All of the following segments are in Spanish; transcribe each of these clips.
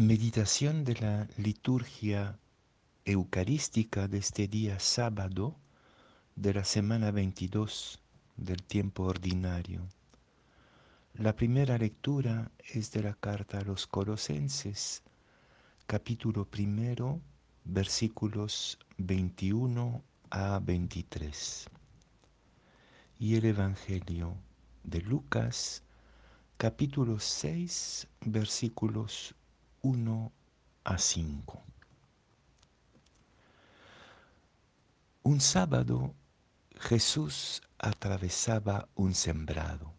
Meditación de la liturgia eucarística de este día sábado de la semana 22 del tiempo ordinario. La primera lectura es de la carta a los Colosenses, capítulo primero, versículos 21 a 23. Y el Evangelio de Lucas, capítulo 6, versículos 1 a 5. Un sábado Jesús atravesaba un sembrado.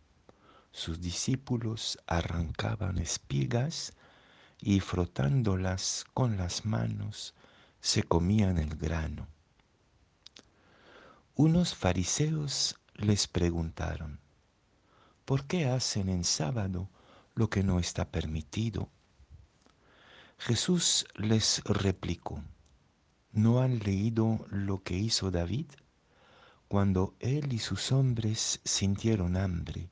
Sus discípulos arrancaban espigas y frotándolas con las manos se comían el grano. Unos fariseos les preguntaron, ¿por qué hacen en sábado lo que no está permitido? Jesús les replicó, ¿no han leído lo que hizo David cuando él y sus hombres sintieron hambre?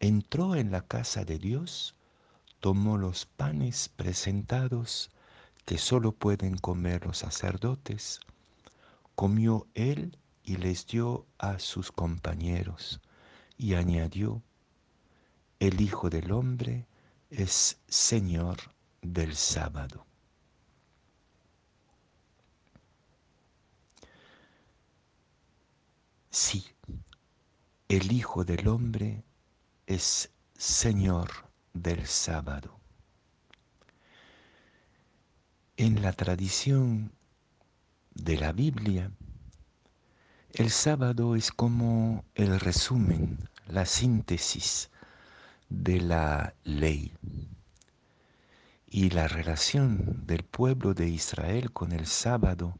Entró en la casa de Dios, tomó los panes presentados que solo pueden comer los sacerdotes, comió él y les dio a sus compañeros, y añadió, el Hijo del Hombre es Señor del sábado. Sí, el Hijo del Hombre es Señor del sábado. En la tradición de la Biblia, el sábado es como el resumen, la síntesis de la ley. Y la relación del pueblo de Israel con el sábado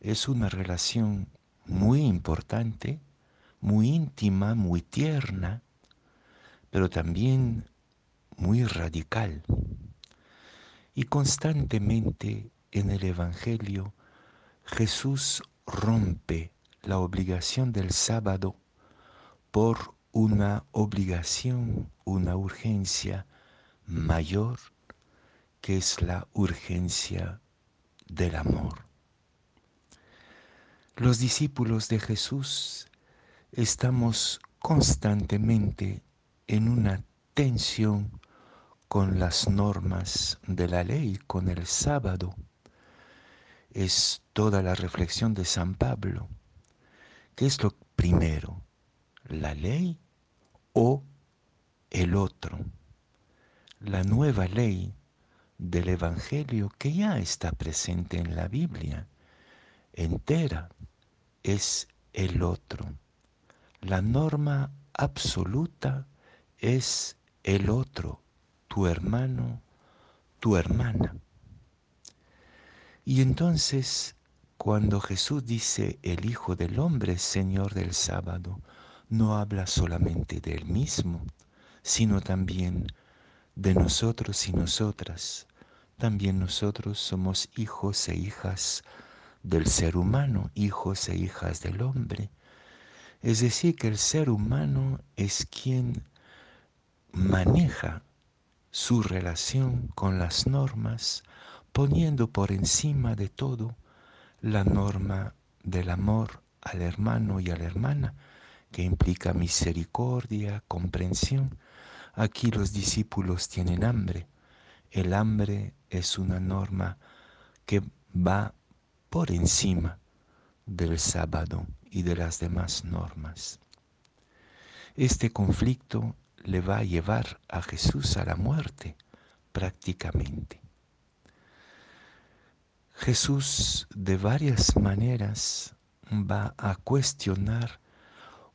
es una relación muy importante, muy íntima, muy tierna, pero también muy radical. Y constantemente en el Evangelio Jesús rompe la obligación del sábado por una obligación, una urgencia mayor que es la urgencia del amor. Los discípulos de Jesús estamos constantemente en una tensión con las normas de la ley, con el sábado. Es toda la reflexión de San Pablo. ¿Qué es lo primero? ¿La ley o el otro? La nueva ley del Evangelio que ya está presente en la Biblia entera es el otro. La norma absoluta es el otro, tu hermano, tu hermana. Y entonces, cuando Jesús dice el Hijo del Hombre, Señor del sábado, no habla solamente de él mismo, sino también de nosotros y nosotras. También nosotros somos hijos e hijas del ser humano, hijos e hijas del hombre. Es decir, que el ser humano es quien maneja su relación con las normas, poniendo por encima de todo la norma del amor al hermano y a la hermana, que implica misericordia, comprensión, Aquí los discípulos tienen hambre. El hambre es una norma que va por encima del sábado y de las demás normas. Este conflicto le va a llevar a Jesús a la muerte prácticamente. Jesús de varias maneras va a cuestionar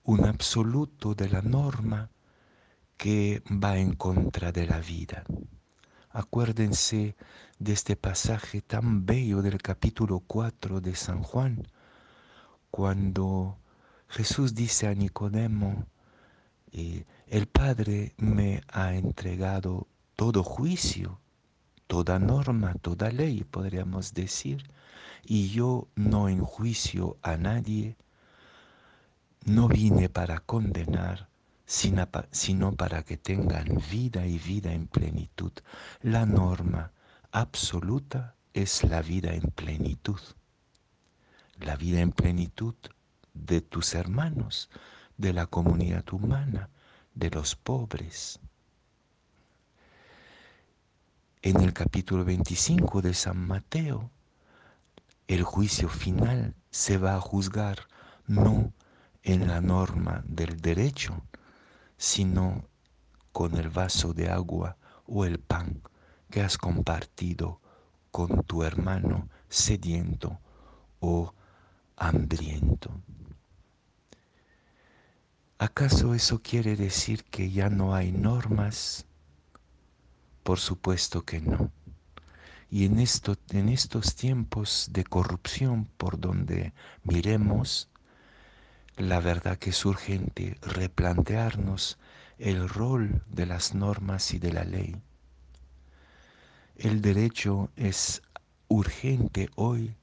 un absoluto de la norma que va en contra de la vida. Acuérdense de este pasaje tan bello del capítulo 4 de San Juan, cuando Jesús dice a Nicodemo, eh, el Padre me ha entregado todo juicio, toda norma, toda ley, podríamos decir, y yo no enjuicio a nadie, no vine para condenar, sino para que tengan vida y vida en plenitud. La norma absoluta es la vida en plenitud. La vida en plenitud de tus hermanos, de la comunidad humana, de los pobres. En el capítulo 25 de San Mateo, el juicio final se va a juzgar no en la norma del derecho, sino con el vaso de agua o el pan que has compartido con tu hermano sediento o hambriento. ¿Acaso eso quiere decir que ya no hay normas? Por supuesto que no. Y en, esto, en estos tiempos de corrupción por donde miremos, la verdad que es urgente replantearnos el rol de las normas y de la ley. El derecho es urgente hoy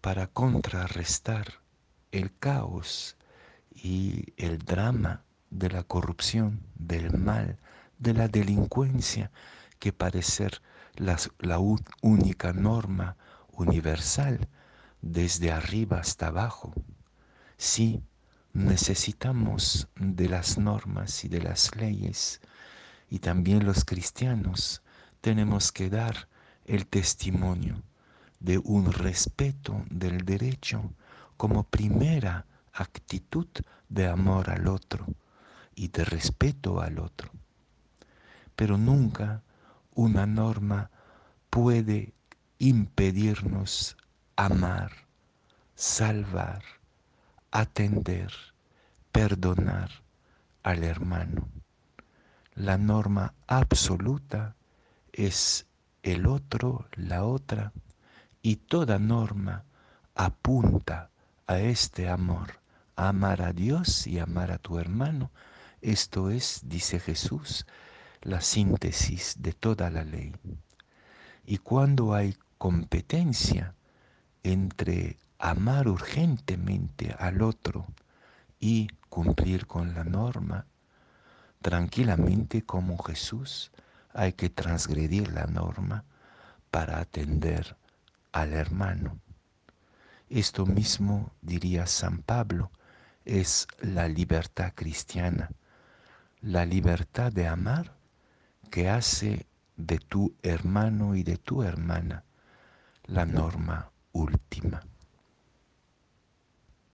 para contrarrestar el caos y el drama de la corrupción, del mal, de la delincuencia, que parece ser la, la única norma universal desde arriba hasta abajo. Sí, necesitamos de las normas y de las leyes y también los cristianos tenemos que dar el testimonio de un respeto del derecho como primera actitud de amor al otro y de respeto al otro. Pero nunca una norma puede impedirnos amar, salvar, atender, perdonar al hermano. La norma absoluta es el otro, la otra, y toda norma apunta a este amor, amar a Dios y amar a tu hermano. Esto es, dice Jesús, la síntesis de toda la ley. Y cuando hay competencia entre amar urgentemente al otro y cumplir con la norma, tranquilamente como Jesús, hay que transgredir la norma para atender al hermano. Esto mismo, diría San Pablo, es la libertad cristiana, la libertad de amar que hace de tu hermano y de tu hermana la norma última.